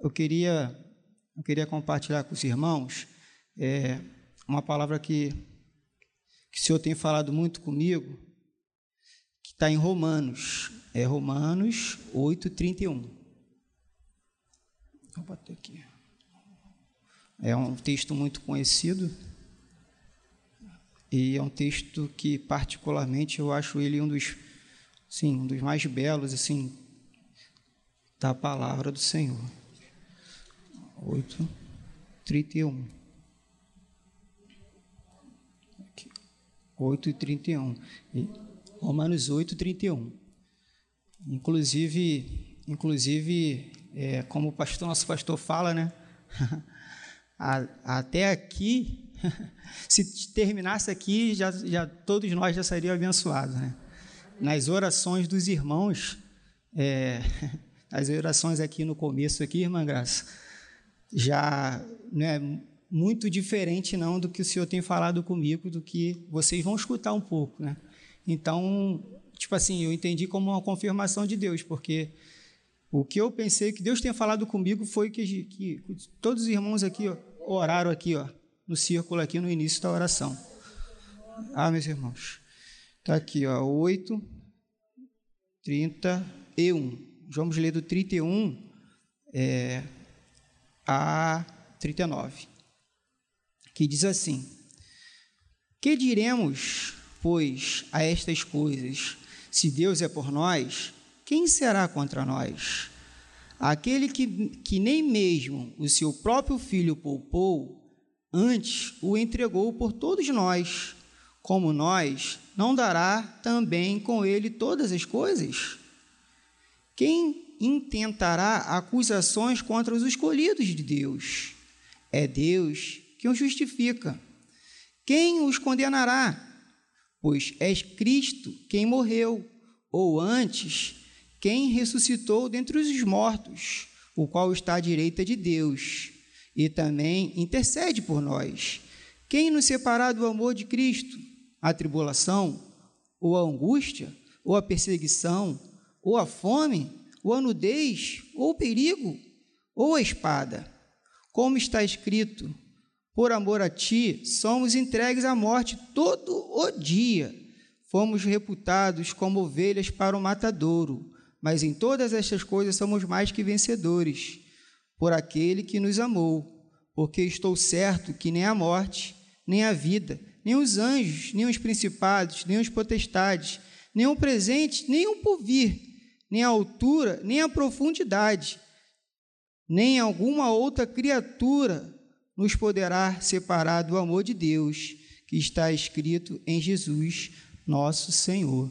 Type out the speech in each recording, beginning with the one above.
eu queria, eu queria compartilhar com os irmãos é, uma palavra que, que o Senhor tem falado muito comigo, que está em Romanos, é Romanos 8, 31. Vou bater aqui. É um texto muito conhecido e é um texto que particularmente eu acho ele um dos, sim, um dos mais belos assim da palavra do Senhor. 8, 31. Aqui. 8 e 31. E Romanos 8, 31. Inclusive, inclusive é, como o pastor, nosso pastor fala, né? Até aqui, se terminasse aqui, já, já todos nós já seriam abençoados, né? Nas orações dos irmãos, é, as orações aqui no começo aqui, irmã Graça, já não é muito diferente não do que o Senhor tem falado comigo, do que vocês vão escutar um pouco, né? Então, tipo assim, eu entendi como uma confirmação de Deus, porque o que eu pensei que Deus tenha falado comigo foi que, que todos os irmãos aqui ó, oraram aqui, ó, no círculo aqui no início da oração. Ah, meus irmãos. Está aqui, ó, 8, 31. Vamos ler do 31 é, a 39, que diz assim: Que diremos, pois, a estas coisas? Se Deus é por nós, quem será contra nós? Aquele que, que nem mesmo o seu próprio filho poupou, antes o entregou por todos nós, como nós, não dará também com ele todas as coisas? Quem intentará acusações contra os escolhidos de Deus? É Deus que os justifica. Quem os condenará? Pois é Cristo quem morreu, ou antes, quem ressuscitou dentre os mortos, o qual está à direita de Deus, e também intercede por nós. Quem nos separar do amor de Cristo? A tribulação, ou a angústia, ou a perseguição, ou a fome, ou a nudez, ou o perigo, ou a espada. Como está escrito: Por amor a ti, somos entregues à morte todo o dia. Fomos reputados como ovelhas para o matadouro, mas em todas estas coisas somos mais que vencedores, por aquele que nos amou. Porque estou certo que nem a morte, nem a vida, nem os anjos, nem os principados, nem os potestades, nem o presente, nem o porvir nem a altura, nem a profundidade, nem alguma outra criatura nos poderá separar do amor de Deus que está escrito em Jesus, nosso Senhor.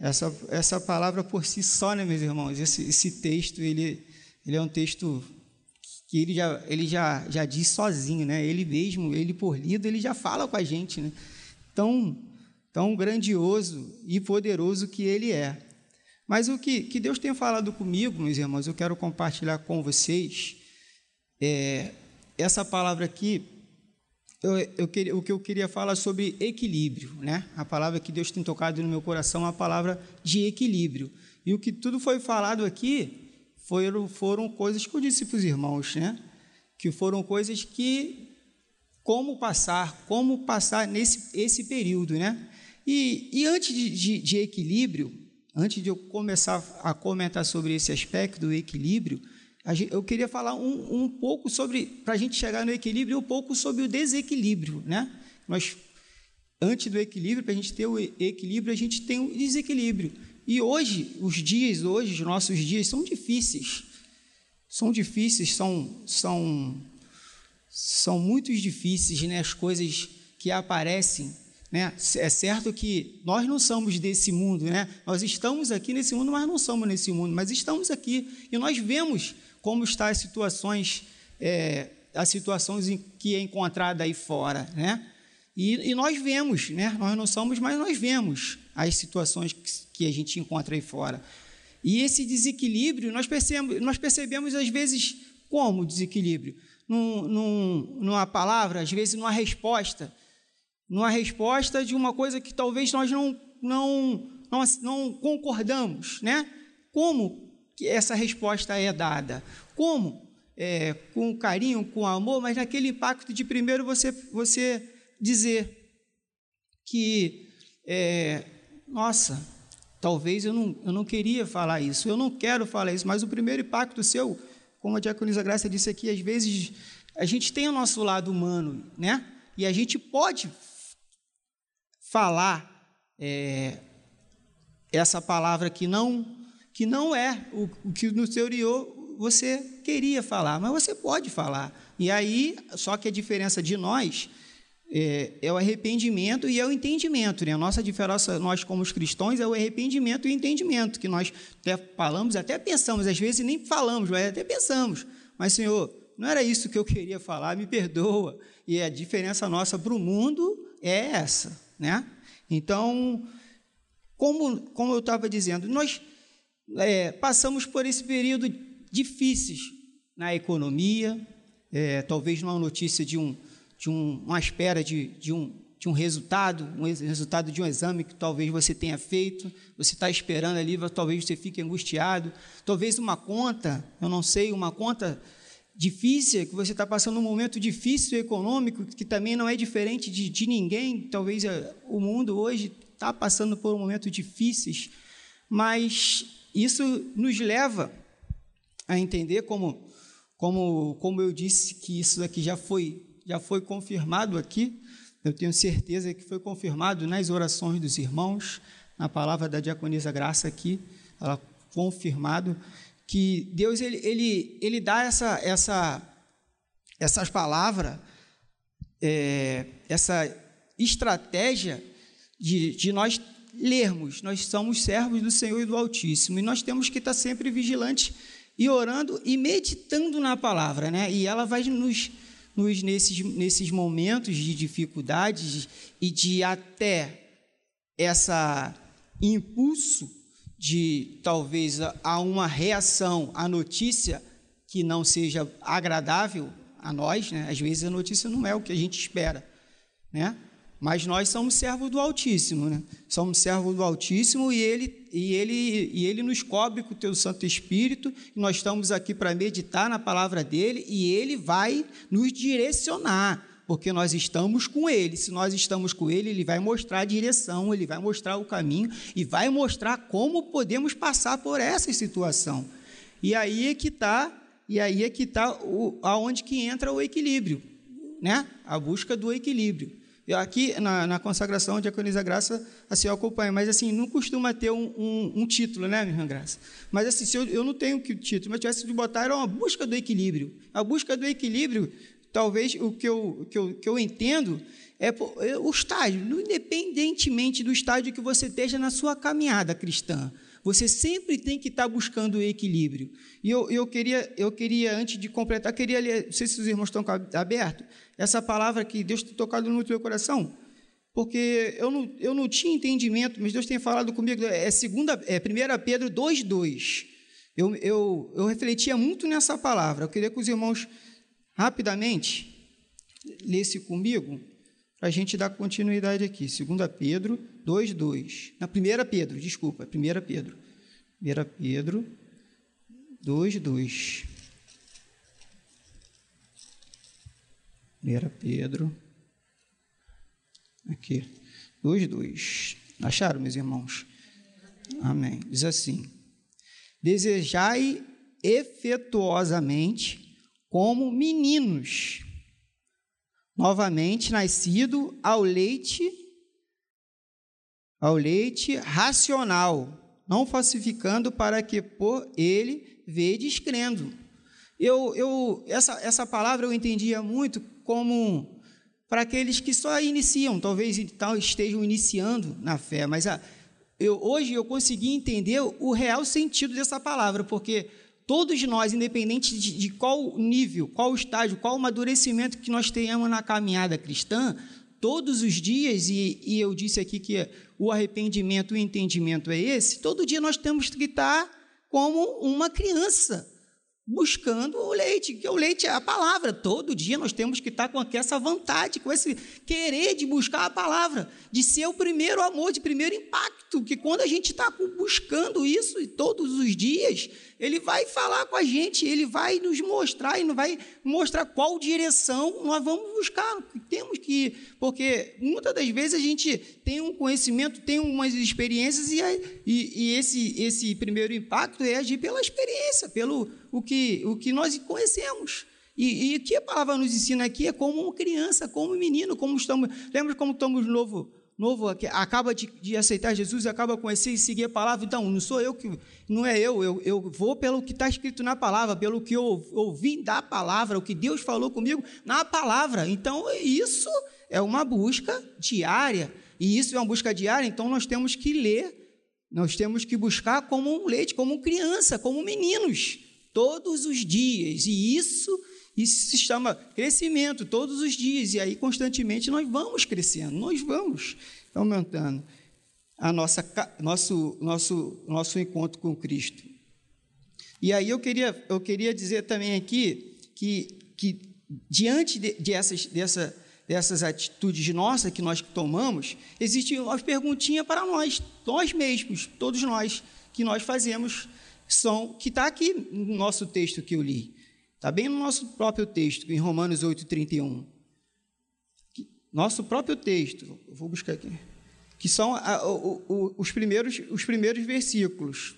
Essa, essa palavra por si só, né, meus irmãos? Esse, esse texto, ele, ele é um texto que ele já, ele já, já diz sozinho, né? Ele mesmo, ele por lido, ele já fala com a gente, né? Tão, tão grandioso e poderoso que ele é. Mas o que, que Deus tem falado comigo, meus irmãos, eu quero compartilhar com vocês. É, essa palavra aqui, eu, eu queria, o que eu queria falar sobre equilíbrio, né? A palavra que Deus tem tocado no meu coração é a palavra de equilíbrio. E o que tudo foi falado aqui foram, foram coisas que eu disse para os irmãos, né? Que foram coisas que como passar, como passar nesse esse período, né? E, e antes de, de, de equilíbrio, antes de eu começar a comentar sobre esse aspecto do equilíbrio, eu queria falar um, um pouco sobre, para a gente chegar no equilíbrio, um pouco sobre o desequilíbrio, né? Nós, antes do equilíbrio, para a gente ter o equilíbrio, a gente tem o desequilíbrio. E hoje, os dias, hoje, os nossos dias são difíceis. São difíceis, são, são, são muito difíceis, né? As coisas que aparecem né? É certo que nós não somos desse mundo, né? nós estamos aqui nesse mundo, mas não somos nesse mundo, mas estamos aqui e nós vemos como estão as situações, é, as situações em que é encontrada aí fora. Né? E, e, nós vemos, né? nós não somos, mas nós vemos as situações que, que a gente encontra aí fora. E esse desequilíbrio, nós percebemos, nós percebemos às vezes como desequilíbrio? Num, num, numa palavra, às vezes numa resposta numa resposta de uma coisa que talvez nós não, não, não, não concordamos, né? Como que essa resposta é dada? Como é, com carinho, com amor, mas naquele impacto de primeiro você, você dizer que, é, nossa, talvez eu não, eu não queria falar isso, eu não quero falar isso, mas o primeiro impacto seu, como a diaconisa Graça disse aqui, às vezes a gente tem o nosso lado humano, né? E a gente pode falar é, essa palavra que não que não é o, o que no teoriou você queria falar, mas você pode falar. E aí, só que a diferença de nós é, é, o arrependimento e é o entendimento. Né? A nossa diferença, nós como cristãos, é o arrependimento e o entendimento, que nós até falamos, até pensamos, às vezes nem falamos, mas até pensamos. Mas, Senhor, não era isso que eu queria falar, me perdoa. E a diferença nossa para o mundo é essa. Né? Então, como, como eu estava dizendo, nós é, passamos por esse período difíceis na economia, é, talvez numa notícia de, um, de um, uma espera de, de, um, de um resultado, um resultado de um exame que talvez você tenha feito, você está esperando ali, talvez você fique angustiado, talvez uma conta, eu não sei, uma conta difícil, que você está passando um momento difícil econômico, que também não é diferente de, de ninguém, talvez é, o mundo hoje está passando por um momento difíceis, mas isso nos leva a entender como, como, como eu disse que isso aqui já foi, já foi confirmado aqui, eu tenho certeza que foi confirmado nas orações dos irmãos, na palavra da diaconisa Graça aqui, ela confirmado que Deus ele, ele, ele dá essa, essa, essas palavras, é, essa estratégia de, de nós lermos, nós somos servos do Senhor e do Altíssimo, e nós temos que estar sempre vigilantes e orando e meditando na palavra, né? E ela vai nos, nos nesses, nesses momentos de dificuldades e de até essa impulso de talvez a uma reação à notícia que não seja agradável a nós, né? Às vezes a notícia não é o que a gente espera, né? Mas nós somos servos do Altíssimo, né? Somos servos do Altíssimo e ele, e ele, e ele nos cobre com o teu Santo Espírito. Nós estamos aqui para meditar na palavra dele e ele vai nos direcionar, porque nós estamos com ele. Se nós estamos com ele, ele vai mostrar a direção, ele vai mostrar o caminho e vai mostrar como podemos passar por essa situação. E aí é que está, e aí é que está aonde que entra o equilíbrio, né? A busca do equilíbrio. Aqui na, na consagração, Diaconisa Graça, assim, eu acompanho, mas assim, não costuma ter um, um, um título, né, minha irmã Graça? Mas assim, se eu, eu não tenho que título, mas tivesse de botar, era uma busca do equilíbrio. A busca do equilíbrio, talvez o que eu, que eu, que eu entendo é, é o estágio, independentemente do estágio que você esteja na sua caminhada cristã. Você sempre tem que estar buscando o equilíbrio. E eu, eu, queria, eu queria, antes de completar, queria ler, não sei se os irmãos estão abertos, essa palavra que Deus tem tocado no teu coração, porque eu não, eu não tinha entendimento, mas Deus tem falado comigo, é, segunda, é 1 Pedro 2,2. Eu, eu, eu refletia muito nessa palavra, eu queria que os irmãos, rapidamente, lessem comigo, para a gente dar continuidade aqui. 2 Pedro 2,2. Na 1 Pedro, desculpa, 1 Pedro. 1 Pedro 2,2. 1 Pedro. Aqui. 2,2. Acharam, meus irmãos? Amém. Diz assim: Desejai efetuosamente como meninos novamente nascido ao leite ao leite racional, não falsificando para que por ele vedes crendo. Eu, eu, essa, essa palavra eu entendia muito como para aqueles que só iniciam, talvez então estejam iniciando na fé, mas a, eu, hoje eu consegui entender o real sentido dessa palavra, porque Todos nós, independente de, de qual nível, qual estágio, qual amadurecimento que nós tenhamos na caminhada cristã, todos os dias, e, e, eu disse aqui que o arrependimento, o entendimento é esse, todo dia nós temos que estar como uma criança, buscando o leite, que o leite é a palavra. Todo dia nós temos que estar com essa vontade, com esse querer de buscar a palavra, de ser o primeiro amor, de primeiro impacto, que quando a gente está buscando isso todos os dias, ele vai falar com a gente, ele vai nos mostrar, e vai mostrar qual direção nós vamos buscar. Temos que ir, porque muitas das vezes a gente tem um conhecimento, tem umas experiências, e, e, e esse, esse primeiro impacto é agir pela experiência, pelo o que, o que nós conhecemos. E, o que a palavra nos ensina aqui é como uma criança, como um menino, como estamos. Lembra como estamos novo, novo acaba de, de, aceitar Jesus, acaba a conhecer e seguir a palavra. Então, não sou eu que, não é eu, eu, eu vou pelo que está escrito na palavra, pelo que eu ouvi da palavra, o que Deus falou comigo na palavra. Então, isso é uma busca diária. E isso é uma busca diária, então nós temos que ler, nós temos que buscar como um leite, como criança, como meninos todos os dias. E isso, isso se chama crescimento todos os dias. E aí, constantemente, nós vamos crescendo, nós vamos aumentando a nossa, nosso, nosso, nosso encontro com Cristo. E aí eu queria, eu queria dizer também aqui que, que diante de, de essas, dessa, dessas atitudes nossas que nós tomamos, existe uma perguntinha para nós, nós mesmos, todos nós, que nós fazemos são que está aqui no nosso texto que eu li. Está bem no nosso próprio texto, em Romanos 8,31. Nosso próprio texto, vou buscar aqui, que são a, o, o, os, primeiros, os primeiros versículos.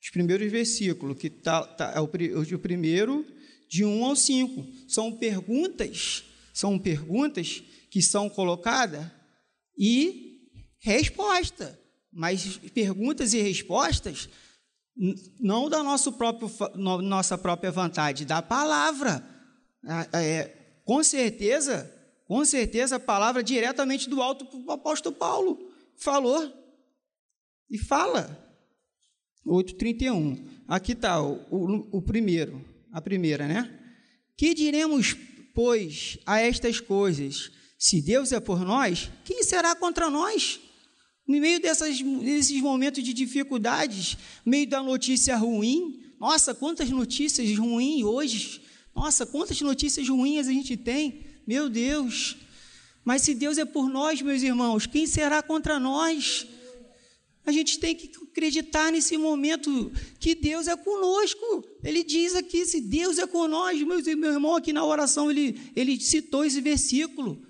Os primeiros versículos, que tá, tá, é o, o primeiro de 1 ao 5. São perguntas, são perguntas que são colocadas e resposta mas perguntas e respostas não da nosso próprio, nossa própria vontade, da palavra. É, com certeza, com certeza, a palavra diretamente do alto para o apóstolo Paulo falou e fala. 8,31. Aqui está o, o, o primeiro, a primeira, né? Que diremos, pois, a estas coisas? Se Deus é por nós, quem será contra nós? No meio dessas, desses momentos de dificuldades, no meio da notícia ruim, nossa, quantas notícias ruins hoje, nossa, quantas notícias ruins a gente tem, meu Deus. Mas se Deus é por nós, meus irmãos, quem será contra nós? A gente tem que acreditar nesse momento que Deus é conosco. Ele diz aqui: se Deus é meus, meu irmão, aqui na oração, ele, ele citou esse versículo.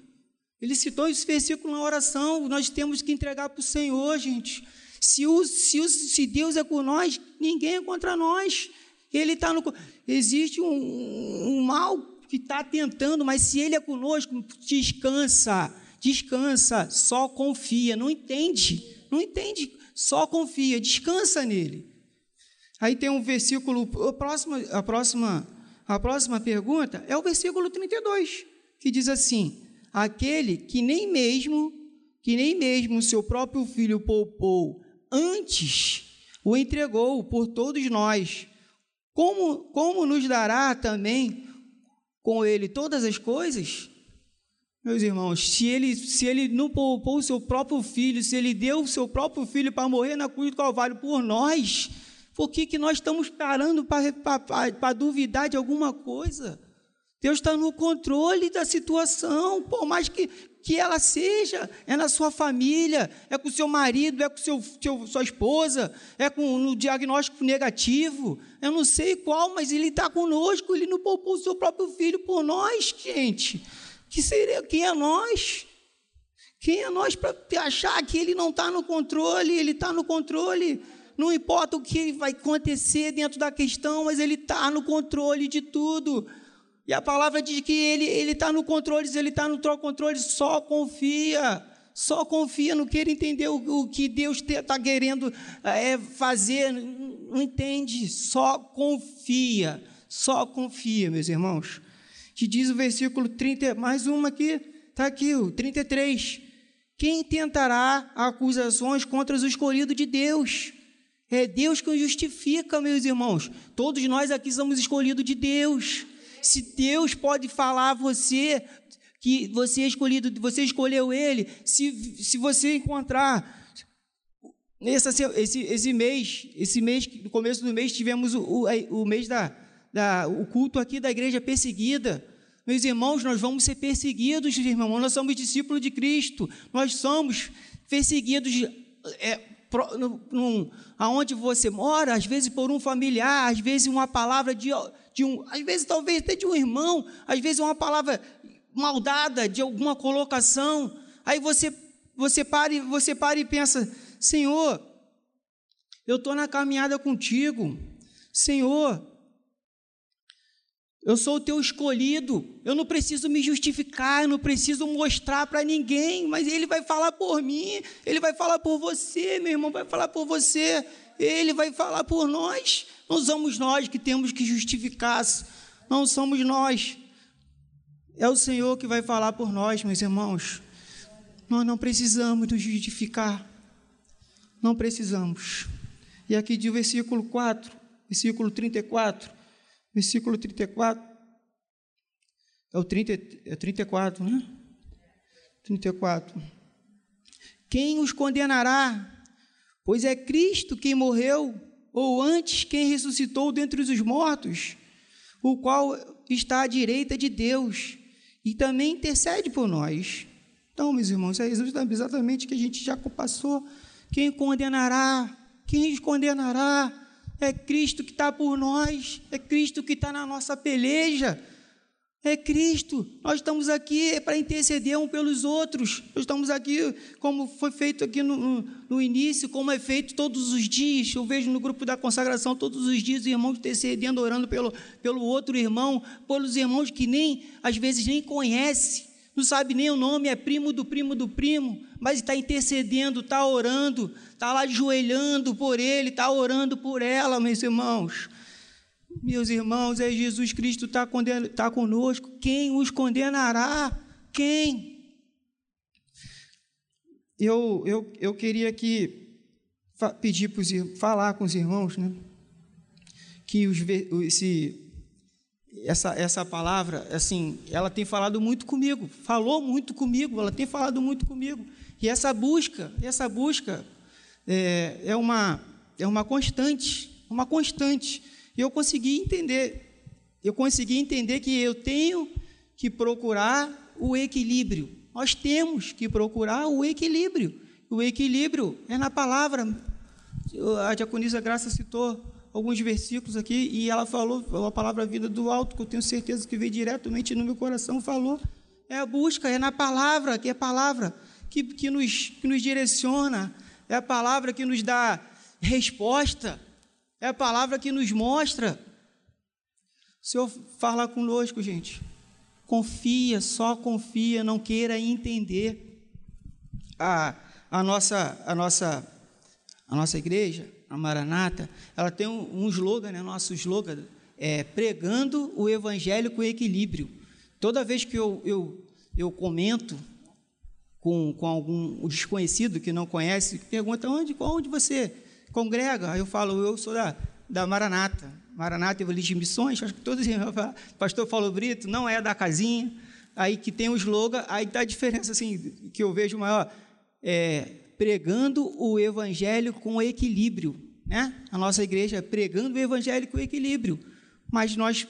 Ele citou esse versículo na oração. Nós temos que entregar para o Senhor, gente. Se, o, se, o, se Deus é por nós, ninguém é contra nós. Ele está no. Existe um, um mal que está tentando, mas se Ele é conosco, descansa, descansa, só confia. Não entende, não entende, só confia, descansa nele. Aí tem um versículo, a próxima, a próxima, a próxima pergunta é o versículo 32, que diz assim: aquele que nem mesmo que nem mesmo seu próprio filho poupou, antes o entregou por todos nós. Como como nos dará também com ele todas as coisas? Meus irmãos, se ele, se ele não poupou o seu próprio filho, se ele deu o seu próprio filho para morrer na cruz do Calvário por nós, por que, que nós estamos parando para duvidar de alguma coisa? Deus está no controle da situação, por mais que, que ela seja, é na sua família, é com seu marido, é com seu, seu sua esposa, é com no diagnóstico negativo, eu não sei qual, mas Ele está conosco, Ele não poupou o seu próprio filho por nós, gente. Que seria, quem é nós? Quem é nós para achar que Ele não está no controle? Ele está no controle. Não importa o que vai acontecer dentro da questão, mas Ele está no controle de tudo. E a palavra diz que ele está no controle, ele está no controle, só confia. Só confia, não quer entender o, o que Deus está querendo é, fazer, não entende, só confia, só confia, meus irmãos. Que diz o versículo 30, mais uma aqui, está aqui, o 33. Quem tentará acusações contra os escolhidos de Deus? É Deus que justifica, meus irmãos. Todos nós aqui somos escolhidos de Deus se Deus pode falar a você que você é escolhido, você escolheu ele, se, se você encontrar esse, esse, esse mês, esse mês, no começo do mês, tivemos o, o, o mês da, da, o culto aqui da igreja perseguida. Meus irmãos, nós vamos ser perseguidos, irmãos. Nós somos discípulos de Cristo. Nós somos perseguidos é, aonde você mora, às vezes por um familiar, às vezes uma palavra de, de um, às vezes talvez até de um irmão, às vezes uma palavra maldada de alguma colocação. Aí você você para, você para e pensa: Senhor, eu estou na caminhada contigo. Senhor, eu sou o teu escolhido. Eu não preciso me justificar, eu não preciso mostrar para ninguém, mas ele vai falar por mim, ele vai falar por você, meu irmão, vai falar por você, ele vai falar por nós. Não somos nós que temos que justificar, não somos nós. É o Senhor que vai falar por nós, meus irmãos. Nós não precisamos nos justificar. Não precisamos. E aqui de versículo 4, versículo 34, versículo 34, é o 30, é 34, né? 34. Quem os condenará? Pois é Cristo quem morreu, ou antes quem ressuscitou dentre os mortos, o qual está à direita de Deus e também intercede por nós. Então, meus irmãos, é exatamente o que a gente já passou. Quem condenará? Quem condenará? É Cristo que está por nós, é Cristo que está na nossa peleja. É Cristo. Nós estamos aqui para interceder um pelos outros. Nós estamos aqui, como foi feito aqui no, no, início, como é feito todos os dias. Eu vejo no grupo da consagração todos os dias os irmãos intercedendo, orando pelo, pelo outro irmão, pelos irmãos que nem, às vezes, nem conhece não sabe nem o nome, é primo do primo do primo, mas está intercedendo, está orando, está lá ajoelhando por ele, está orando por ela, meus irmãos. Meus irmãos, é Jesus Cristo está tá conosco. Quem os condenará? Quem? Eu, eu, eu queria aqui pedir para falar com os irmãos, né? Que os, esse essa, essa palavra, assim, ela tem falado muito comigo, falou muito comigo, ela tem falado muito comigo. E essa busca, essa busca é, é uma, é uma constante, uma constante. E eu consegui entender, eu consegui entender que eu tenho que procurar o equilíbrio. Nós temos que procurar o equilíbrio. O equilíbrio é na palavra. A diaconisa Graça citou alguns versículos aqui e ela falou, a palavra vida do alto, que eu tenho certeza que veio diretamente no meu coração, falou. É a busca, é na palavra, que é a palavra que, que, nos, que nos direciona, é a palavra que nos dá resposta, é a palavra que nos mostra. O Senhor fala conosco, gente. Confia, só confia, não queira entender. A, a, nossa, a, nossa, a nossa igreja, a Maranata, ela tem um, um slogan, né, nosso slogan, é pregando o evangelho com equilíbrio. Toda vez que eu, eu, eu comento com, com algum desconhecido que não conhece, pergunta onde, onde você congrega? Aí eu falo, eu sou da, da Maranata, Maranata Evangelista de Missões, acho que todos pastor Paulo Brito, não é da casinha, aí que tem o slogan, aí dá a diferença assim, que eu vejo maior, é, pregando o evangelho com equilíbrio, né? A nossa igreja é pregando o evangelho com equilíbrio, mas nós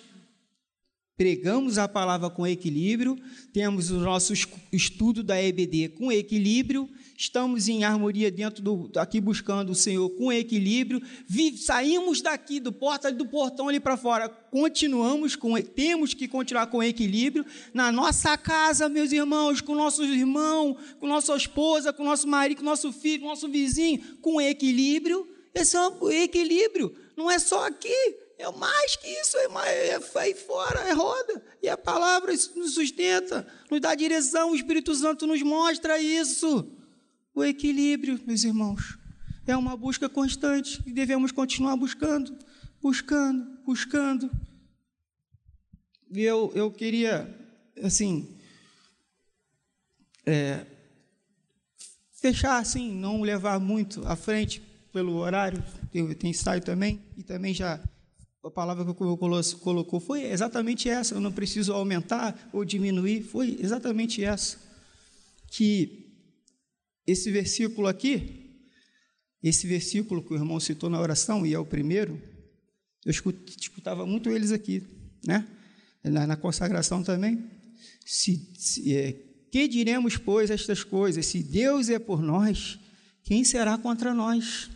pregamos a palavra com equilíbrio, temos o nosso estudo da EBD com equilíbrio, estamos em harmonia dentro do aqui buscando o Senhor com equilíbrio, vi, saímos daqui do porta do portão ali para fora, continuamos com temos que continuar com equilíbrio na nossa casa, meus irmãos, com nossos irmãos, com nossa esposa, com nosso marido, com nosso filho, com nosso vizinho, com equilíbrio. Esse é um equilíbrio, não é só aqui, é mais que isso, é, mais, é aí fora, é roda. E a palavra nos sustenta, nos dá direção, o Espírito Santo nos mostra isso. O equilíbrio, meus irmãos, é uma busca constante e devemos continuar buscando, buscando, buscando. E eu, eu queria, assim, é, fechar assim, não levar muito à frente pelo horário, tem, tem ensaio também, e também já a palavra que o colocou foi exatamente essa. Eu não preciso aumentar ou diminuir. Foi exatamente essa. Que esse versículo aqui, esse versículo que o irmão citou na oração, e é o primeiro, eu escutava muito eles aqui, né? Na, na consagração também. Se, se é, que diremos, pois, estas coisas? Se Deus é por nós, quem será contra nós?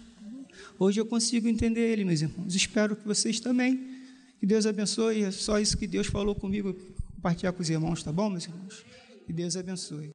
Hoje eu consigo entender ele, meus irmãos. Espero que vocês também. Que Deus abençoe. É só isso que Deus falou comigo. Compartilhar com os irmãos, tá bom, meus irmãos? Que Deus abençoe.